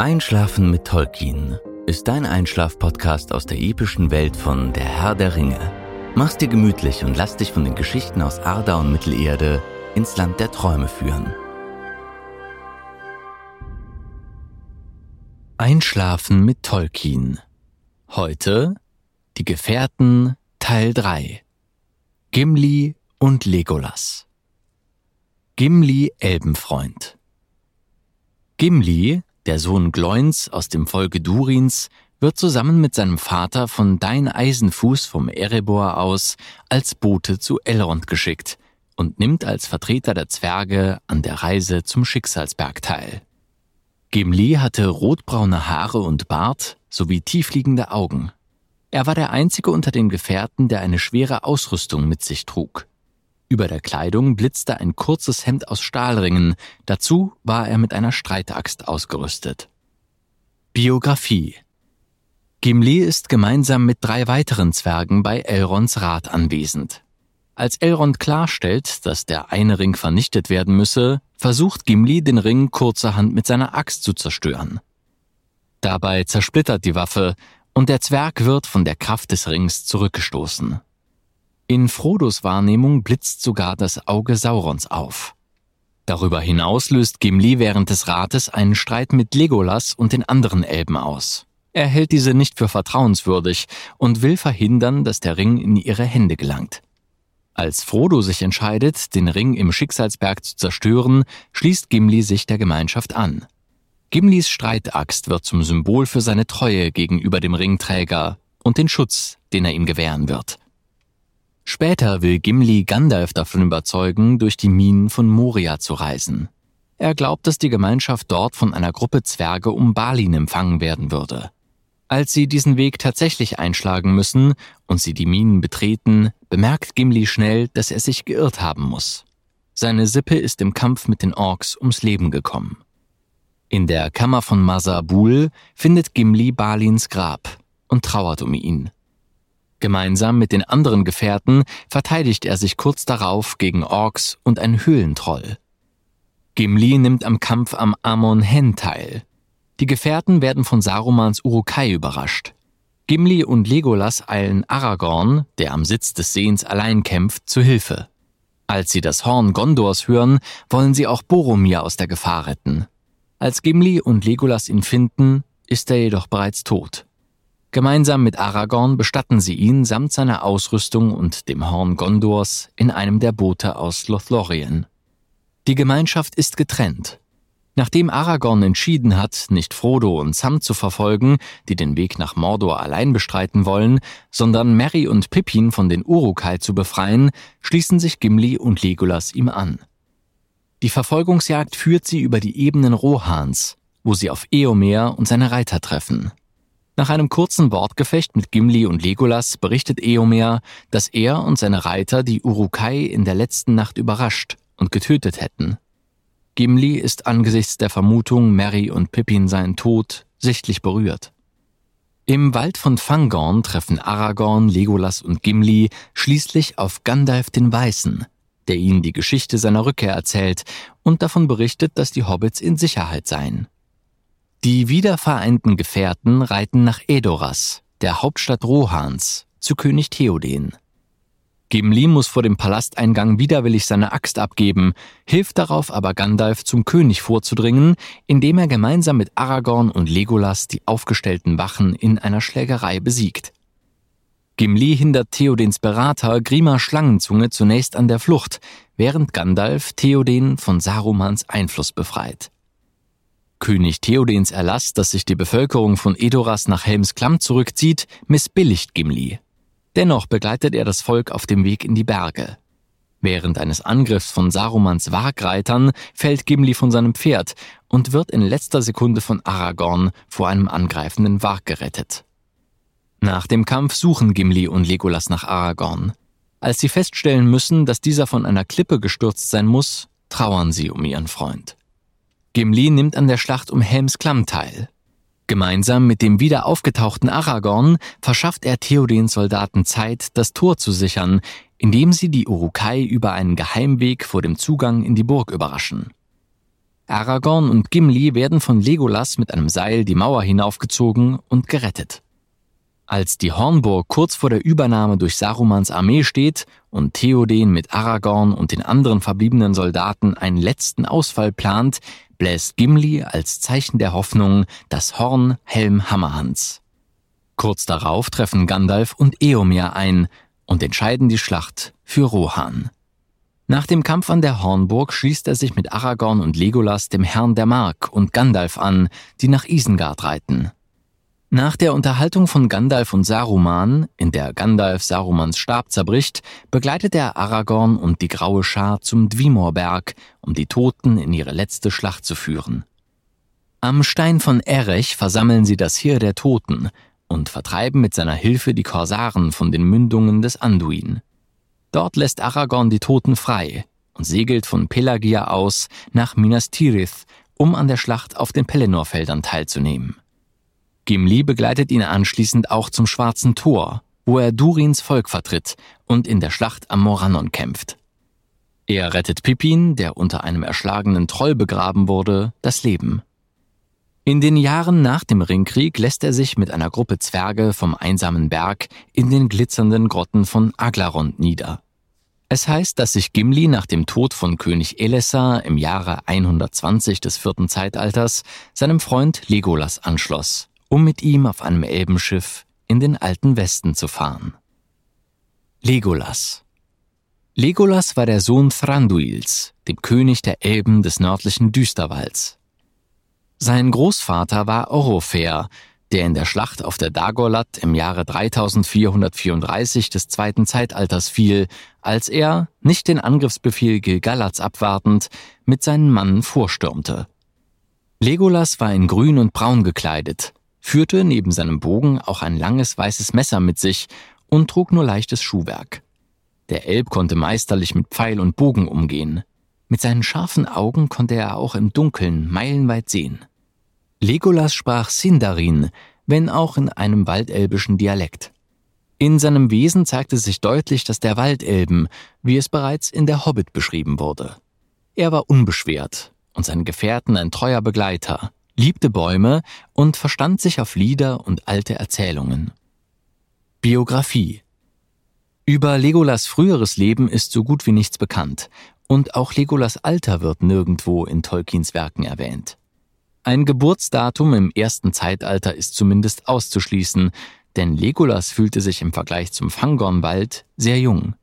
Einschlafen mit Tolkien ist dein Einschlaf-Podcast aus der epischen Welt von Der Herr der Ringe. Mach's dir gemütlich und lass dich von den Geschichten aus Arda und Mittelerde ins Land der Träume führen. Einschlafen mit Tolkien. Heute die Gefährten Teil 3. Gimli und Legolas. Gimli Elbenfreund. Gimli, der Sohn Gloins aus dem Volke Durins, wird zusammen mit seinem Vater von Dein Eisenfuß vom Erebor aus als Bote zu Elrond geschickt und nimmt als Vertreter der Zwerge an der Reise zum Schicksalsberg teil. Gimli hatte rotbraune Haare und Bart sowie tiefliegende Augen. Er war der einzige unter den Gefährten, der eine schwere Ausrüstung mit sich trug. Über der Kleidung blitzte ein kurzes Hemd aus Stahlringen, dazu war er mit einer Streitaxt ausgerüstet. Biografie Gimli ist gemeinsam mit drei weiteren Zwergen bei Elronds Rat anwesend. Als Elrond klarstellt, dass der eine Ring vernichtet werden müsse, versucht Gimli, den Ring kurzerhand mit seiner Axt zu zerstören. Dabei zersplittert die Waffe und der Zwerg wird von der Kraft des Rings zurückgestoßen. In Frodos Wahrnehmung blitzt sogar das Auge Saurons auf. Darüber hinaus löst Gimli während des Rates einen Streit mit Legolas und den anderen Elben aus. Er hält diese nicht für vertrauenswürdig und will verhindern, dass der Ring in ihre Hände gelangt. Als Frodo sich entscheidet, den Ring im Schicksalsberg zu zerstören, schließt Gimli sich der Gemeinschaft an. Gimlis Streitaxt wird zum Symbol für seine Treue gegenüber dem Ringträger und den Schutz, den er ihm gewähren wird. Später will Gimli Gandalf davon überzeugen, durch die Minen von Moria zu reisen. Er glaubt, dass die Gemeinschaft dort von einer Gruppe Zwerge um Balin empfangen werden würde. Als sie diesen Weg tatsächlich einschlagen müssen und sie die Minen betreten, bemerkt Gimli schnell, dass er sich geirrt haben muss. Seine Sippe ist im Kampf mit den Orks ums Leben gekommen. In der Kammer von Masabul findet Gimli Balins Grab und trauert um ihn. Gemeinsam mit den anderen Gefährten verteidigt er sich kurz darauf gegen Orks und ein Höhlentroll. Gimli nimmt am Kampf am Amon Hen teil. Die Gefährten werden von Sarumans Urukai überrascht. Gimli und Legolas eilen Aragorn, der am Sitz des Seens allein kämpft, zu Hilfe. Als sie das Horn Gondors hören, wollen sie auch Boromir aus der Gefahr retten. Als Gimli und Legolas ihn finden, ist er jedoch bereits tot. Gemeinsam mit Aragorn bestatten sie ihn samt seiner Ausrüstung und dem Horn Gondors in einem der Boote aus Lothlorien. Die Gemeinschaft ist getrennt. Nachdem Aragorn entschieden hat, nicht Frodo und Sam zu verfolgen, die den Weg nach Mordor allein bestreiten wollen, sondern Merry und Pippin von den Urukai zu befreien, schließen sich Gimli und Legolas ihm an. Die Verfolgungsjagd führt sie über die Ebenen Rohans, wo sie auf Eomer und seine Reiter treffen. Nach einem kurzen Wortgefecht mit Gimli und Legolas berichtet Eomer, dass er und seine Reiter die Urukai in der letzten Nacht überrascht und getötet hätten. Gimli ist angesichts der Vermutung, Merry und Pippin seien tot, sichtlich berührt. Im Wald von Fangorn treffen Aragorn, Legolas und Gimli schließlich auf Gandalf den Weißen, der ihnen die Geschichte seiner Rückkehr erzählt und davon berichtet, dass die Hobbits in Sicherheit seien. Die wiedervereinten Gefährten reiten nach Edoras, der Hauptstadt Rohans, zu König Theoden. Gimli muss vor dem Palasteingang widerwillig seine Axt abgeben, hilft darauf aber Gandalf zum König vorzudringen, indem er gemeinsam mit Aragorn und Legolas die aufgestellten Wachen in einer Schlägerei besiegt. Gimli hindert Theodens Berater Grima Schlangenzunge zunächst an der Flucht, während Gandalf Theoden von Sarumans Einfluss befreit. König Theodens Erlass, dass sich die Bevölkerung von Edoras nach Helms Klamm zurückzieht, missbilligt Gimli. Dennoch begleitet er das Volk auf dem Weg in die Berge. Während eines Angriffs von Sarumans Wagreitern fällt Gimli von seinem Pferd und wird in letzter Sekunde von Aragorn vor einem angreifenden Wag gerettet. Nach dem Kampf suchen Gimli und Legolas nach Aragorn. Als sie feststellen müssen, dass dieser von einer Klippe gestürzt sein muss, trauern sie um ihren Freund. Gimli nimmt an der Schlacht um Helms Klamm teil. Gemeinsam mit dem wieder aufgetauchten Aragorn verschafft er Theodens Soldaten Zeit, das Tor zu sichern, indem sie die Urukai über einen Geheimweg vor dem Zugang in die Burg überraschen. Aragorn und Gimli werden von Legolas mit einem Seil die Mauer hinaufgezogen und gerettet. Als die Hornburg kurz vor der Übernahme durch Sarumans Armee steht und Theoden mit Aragorn und den anderen verbliebenen Soldaten einen letzten Ausfall plant, bläst Gimli als Zeichen der Hoffnung das Horn Helm Hammerhans. Kurz darauf treffen Gandalf und Eomer ein und entscheiden die Schlacht für Rohan. Nach dem Kampf an der Hornburg schließt er sich mit Aragorn und Legolas dem Herrn der Mark und Gandalf an, die nach Isengard reiten. Nach der Unterhaltung von Gandalf und Saruman, in der Gandalf Sarumans Stab zerbricht, begleitet er Aragorn und die graue Schar zum Dwimorberg, um die Toten in ihre letzte Schlacht zu führen. Am Stein von Erech versammeln sie das Heer der Toten und vertreiben mit seiner Hilfe die Korsaren von den Mündungen des Anduin. Dort lässt Aragorn die Toten frei und segelt von Pelagia aus nach Minas Tirith, um an der Schlacht auf den Pelennor-Feldern teilzunehmen. Gimli begleitet ihn anschließend auch zum Schwarzen Tor, wo er Durins Volk vertritt und in der Schlacht am Morannon kämpft. Er rettet Pippin, der unter einem erschlagenen Troll begraben wurde, das Leben. In den Jahren nach dem Ringkrieg lässt er sich mit einer Gruppe Zwerge vom einsamen Berg in den glitzernden Grotten von Aglarond nieder. Es heißt, dass sich Gimli nach dem Tod von König Elessar im Jahre 120 des vierten Zeitalters seinem Freund Legolas anschloss um mit ihm auf einem Elbenschiff in den alten Westen zu fahren. Legolas Legolas war der Sohn Thranduils, dem König der Elben des nördlichen Düsterwalds. Sein Großvater war Orofer, der in der Schlacht auf der Dagorlat im Jahre 3434 des zweiten Zeitalters fiel, als er, nicht den Angriffsbefehl Gilgalads abwartend, mit seinen Mannen vorstürmte. Legolas war in grün und braun gekleidet, führte neben seinem Bogen auch ein langes weißes Messer mit sich und trug nur leichtes Schuhwerk. Der Elb konnte meisterlich mit Pfeil und Bogen umgehen. Mit seinen scharfen Augen konnte er auch im Dunkeln meilenweit sehen. Legolas sprach Sindarin, wenn auch in einem waldelbischen Dialekt. In seinem Wesen zeigte sich deutlich, dass der Waldelben, wie es bereits in der Hobbit beschrieben wurde. Er war unbeschwert und seinen Gefährten ein treuer Begleiter liebte Bäume und verstand sich auf Lieder und alte Erzählungen. Biografie Über Legolas früheres Leben ist so gut wie nichts bekannt, und auch Legolas Alter wird nirgendwo in Tolkiens Werken erwähnt. Ein Geburtsdatum im ersten Zeitalter ist zumindest auszuschließen, denn Legolas fühlte sich im Vergleich zum Fangornwald sehr jung.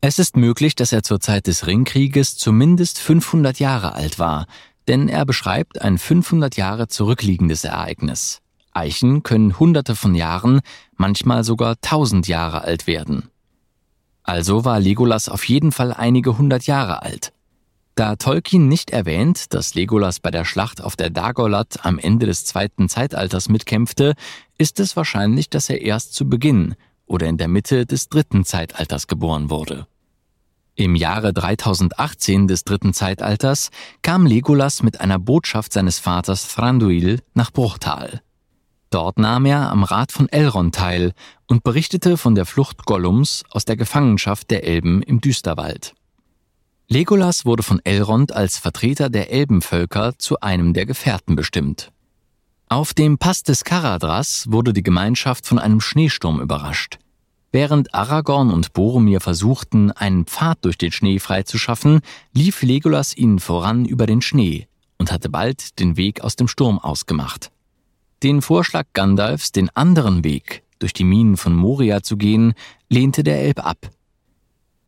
Es ist möglich, dass er zur Zeit des Ringkrieges zumindest 500 Jahre alt war, denn er beschreibt ein 500 Jahre zurückliegendes Ereignis. Eichen können hunderte von Jahren, manchmal sogar tausend Jahre alt werden. Also war Legolas auf jeden Fall einige hundert Jahre alt. Da Tolkien nicht erwähnt, dass Legolas bei der Schlacht auf der Dagorlat am Ende des zweiten Zeitalters mitkämpfte, ist es wahrscheinlich, dass er erst zu Beginn oder in der Mitte des dritten Zeitalters geboren wurde. Im Jahre 3018 des dritten Zeitalters kam Legolas mit einer Botschaft seines Vaters Thranduil nach Bruchtal. Dort nahm er am Rat von Elrond teil und berichtete von der Flucht Gollums aus der Gefangenschaft der Elben im Düsterwald. Legolas wurde von Elrond als Vertreter der Elbenvölker zu einem der Gefährten bestimmt. Auf dem Pass des Karadras wurde die Gemeinschaft von einem Schneesturm überrascht. Während Aragorn und Boromir versuchten, einen Pfad durch den Schnee freizuschaffen, lief Legolas ihnen voran über den Schnee und hatte bald den Weg aus dem Sturm ausgemacht. Den Vorschlag Gandalfs, den anderen Weg durch die Minen von Moria zu gehen, lehnte der Elb ab.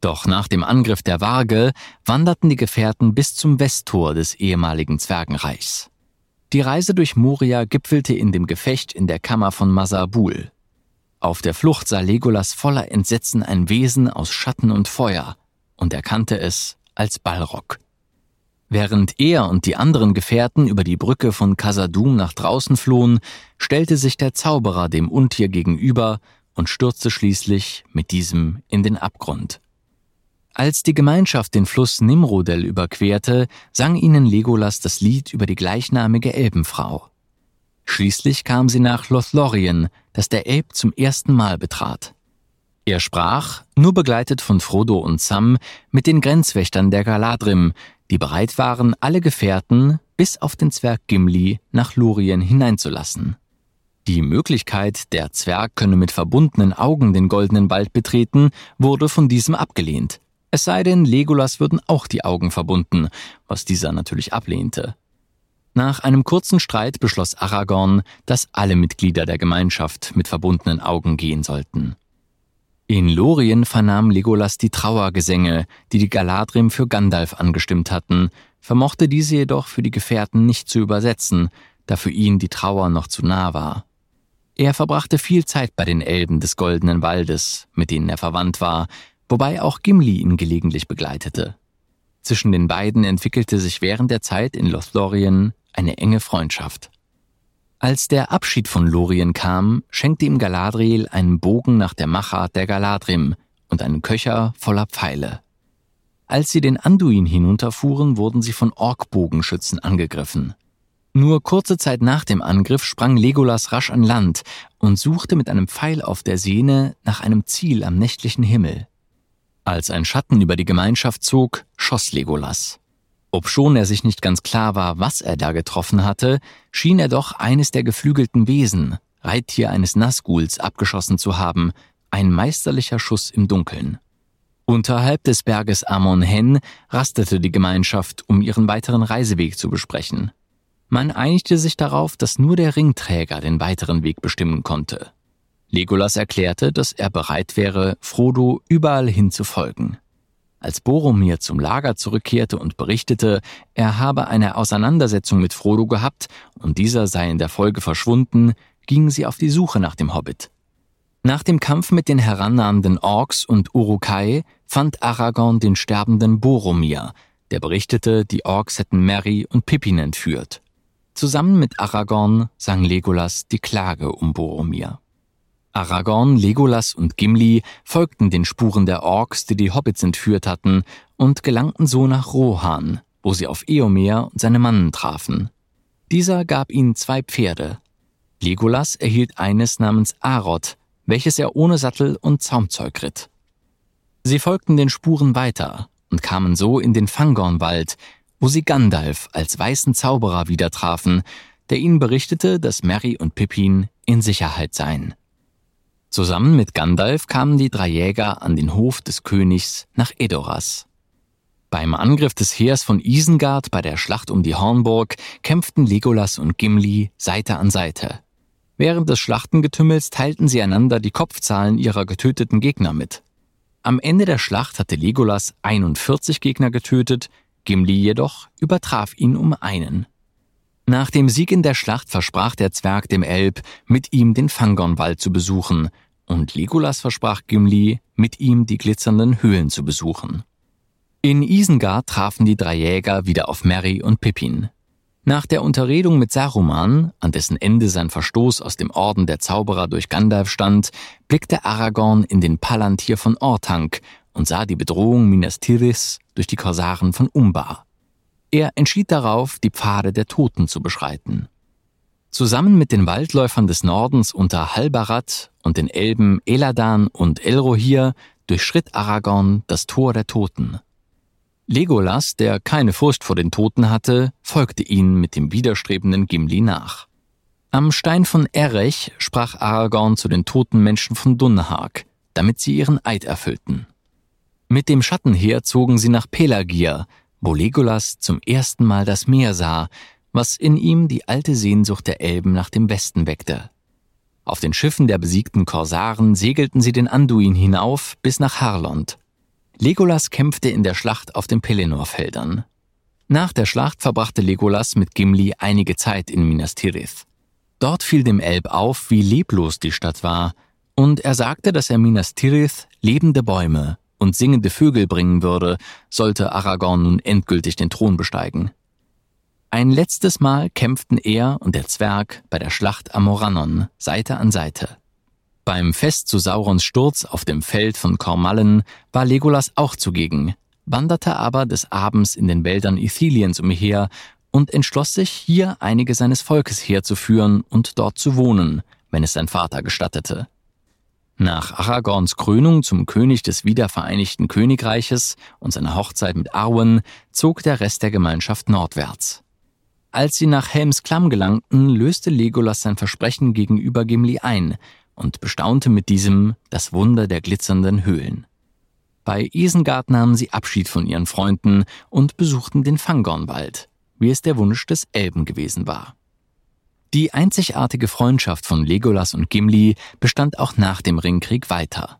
Doch nach dem Angriff der Waage wanderten die Gefährten bis zum Westtor des ehemaligen Zwergenreichs. Die Reise durch Moria gipfelte in dem Gefecht in der Kammer von Masabul. Auf der Flucht sah Legolas voller Entsetzen ein Wesen aus Schatten und Feuer und erkannte es als Balrog. Während er und die anderen Gefährten über die Brücke von Casadum nach draußen flohen, stellte sich der Zauberer dem Untier gegenüber und stürzte schließlich mit diesem in den Abgrund. Als die Gemeinschaft den Fluss Nimrodel überquerte, sang ihnen Legolas das Lied über die gleichnamige Elbenfrau. Schließlich kam sie nach Lothlorien, das der Elb zum ersten Mal betrat. Er sprach, nur begleitet von Frodo und Sam, mit den Grenzwächtern der Galadrim, die bereit waren, alle Gefährten, bis auf den Zwerg Gimli, nach Lorien hineinzulassen. Die Möglichkeit, der Zwerg könne mit verbundenen Augen den goldenen Wald betreten, wurde von diesem abgelehnt. Es sei denn, Legolas würden auch die Augen verbunden, was dieser natürlich ablehnte. Nach einem kurzen Streit beschloss Aragorn, dass alle Mitglieder der Gemeinschaft mit verbundenen Augen gehen sollten. In Lorien vernahm Legolas die Trauergesänge, die die Galadrim für Gandalf angestimmt hatten, vermochte diese jedoch für die Gefährten nicht zu übersetzen, da für ihn die Trauer noch zu nah war. Er verbrachte viel Zeit bei den Elben des Goldenen Waldes, mit denen er verwandt war, wobei auch Gimli ihn gelegentlich begleitete. Zwischen den beiden entwickelte sich während der Zeit in Lothlorien eine enge Freundschaft. Als der Abschied von Lorien kam, schenkte ihm Galadriel einen Bogen nach der Machart der Galadrim und einen Köcher voller Pfeile. Als sie den Anduin hinunterfuhren, wurden sie von Orkbogenschützen angegriffen. Nur kurze Zeit nach dem Angriff sprang Legolas rasch an Land und suchte mit einem Pfeil auf der Sehne nach einem Ziel am nächtlichen Himmel. Als ein Schatten über die Gemeinschaft zog, schoss Legolas. Obschon er sich nicht ganz klar war, was er da getroffen hatte, schien er doch eines der geflügelten Wesen, Reittier eines Nazguls, abgeschossen zu haben, ein meisterlicher Schuss im Dunkeln. Unterhalb des Berges Amon Hen rastete die Gemeinschaft, um ihren weiteren Reiseweg zu besprechen. Man einigte sich darauf, dass nur der Ringträger den weiteren Weg bestimmen konnte. Legolas erklärte, dass er bereit wäre, Frodo überall hin zu folgen. Als Boromir zum Lager zurückkehrte und berichtete, er habe eine Auseinandersetzung mit Frodo gehabt und dieser sei in der Folge verschwunden, gingen sie auf die Suche nach dem Hobbit. Nach dem Kampf mit den herannahenden Orks und Urukai fand Aragorn den sterbenden Boromir, der berichtete, die Orks hätten Merry und Pippin entführt. Zusammen mit Aragorn sang Legolas die Klage um Boromir. Aragorn, Legolas und Gimli folgten den Spuren der Orks, die die Hobbits entführt hatten, und gelangten so nach Rohan, wo sie auf Eomer und seine Mannen trafen. Dieser gab ihnen zwei Pferde. Legolas erhielt eines namens Arod, welches er ohne Sattel und Zaumzeug ritt. Sie folgten den Spuren weiter und kamen so in den Fangornwald, wo sie Gandalf als weißen Zauberer wieder trafen, der ihnen berichtete, dass Merry und Pippin in Sicherheit seien. Zusammen mit Gandalf kamen die drei Jäger an den Hof des Königs nach Edoras. Beim Angriff des Heers von Isengard bei der Schlacht um die Hornburg kämpften Legolas und Gimli Seite an Seite. Während des Schlachtengetümmels teilten sie einander die Kopfzahlen ihrer getöteten Gegner mit. Am Ende der Schlacht hatte Legolas 41 Gegner getötet, Gimli jedoch übertraf ihn um einen. Nach dem Sieg in der Schlacht versprach der Zwerg dem Elb, mit ihm den Fangornwald zu besuchen, und Legolas versprach Gimli, mit ihm die glitzernden Höhlen zu besuchen. In Isengard trafen die drei Jäger wieder auf Merry und Pippin. Nach der Unterredung mit Saruman, an dessen Ende sein Verstoß aus dem Orden der Zauberer durch Gandalf stand, blickte Aragorn in den Palantir von Orthanc und sah die Bedrohung Minas Tirith durch die Korsaren von Umbar. Er entschied darauf, die Pfade der Toten zu beschreiten. Zusammen mit den Waldläufern des Nordens unter Halbarat und den Elben Eladan und Elrohir durchschritt Aragorn das Tor der Toten. Legolas, der keine Furcht vor den Toten hatte, folgte ihnen mit dem widerstrebenden Gimli nach. Am Stein von Erech sprach Aragorn zu den toten Menschen von Dunhag, damit sie ihren Eid erfüllten. Mit dem Schattenheer zogen sie nach Pelagir, wo Legolas zum ersten Mal das Meer sah, was in ihm die alte Sehnsucht der Elben nach dem Westen weckte. Auf den Schiffen der besiegten Korsaren segelten sie den Anduin hinauf bis nach Harlond. Legolas kämpfte in der Schlacht auf den Pelennor-Feldern. Nach der Schlacht verbrachte Legolas mit Gimli einige Zeit in Minas Tirith. Dort fiel dem Elb auf, wie leblos die Stadt war, und er sagte, dass er Minas Tirith lebende Bäume und singende Vögel bringen würde, sollte Aragorn nun endgültig den Thron besteigen. Ein letztes Mal kämpften er und der Zwerg bei der Schlacht am Morannon Seite an Seite. Beim Fest zu Saurons Sturz auf dem Feld von Kormallen war Legolas auch zugegen, wanderte aber des Abends in den Wäldern Ithiliens umher und entschloss sich, hier einige seines Volkes herzuführen und dort zu wohnen, wenn es sein Vater gestattete. Nach Aragorns Krönung zum König des wiedervereinigten Königreiches und seiner Hochzeit mit Arwen zog der Rest der Gemeinschaft nordwärts. Als sie nach Helms Klamm gelangten, löste Legolas sein Versprechen gegenüber Gimli ein und bestaunte mit diesem das Wunder der glitzernden Höhlen. Bei Isengard nahmen sie Abschied von ihren Freunden und besuchten den Fangornwald, wie es der Wunsch des Elben gewesen war. Die einzigartige Freundschaft von Legolas und Gimli bestand auch nach dem Ringkrieg weiter.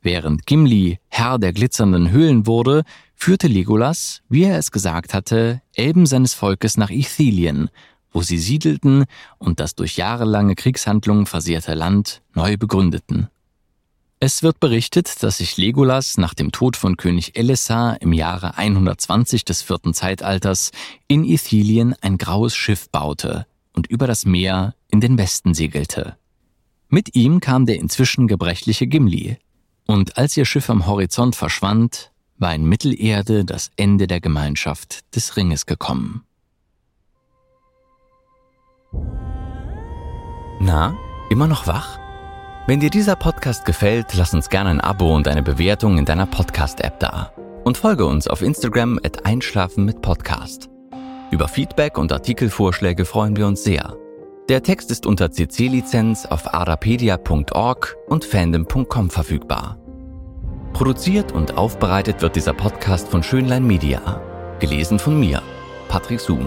Während Gimli Herr der glitzernden Höhlen wurde, führte Legolas, wie er es gesagt hatte, Elben seines Volkes nach Ithilien, wo sie siedelten und das durch jahrelange Kriegshandlungen versehrte Land neu begründeten. Es wird berichtet, dass sich Legolas nach dem Tod von König Elessar im Jahre 120 des vierten Zeitalters in Ithilien ein graues Schiff baute und über das Meer in den Westen segelte. Mit ihm kam der inzwischen gebrechliche Gimli, und als ihr Schiff am Horizont verschwand, war in Mittelerde das Ende der Gemeinschaft des Ringes gekommen. Na, immer noch wach? Wenn dir dieser Podcast gefällt, lass uns gerne ein Abo und eine Bewertung in deiner Podcast-App da. Und folge uns auf Instagram at Einschlafen mit Podcast. Über Feedback und Artikelvorschläge freuen wir uns sehr. Der Text ist unter CC-Lizenz auf arapedia.org und fandom.com verfügbar. Produziert und aufbereitet wird dieser Podcast von Schönlein Media. Gelesen von mir, Patrick Zoom.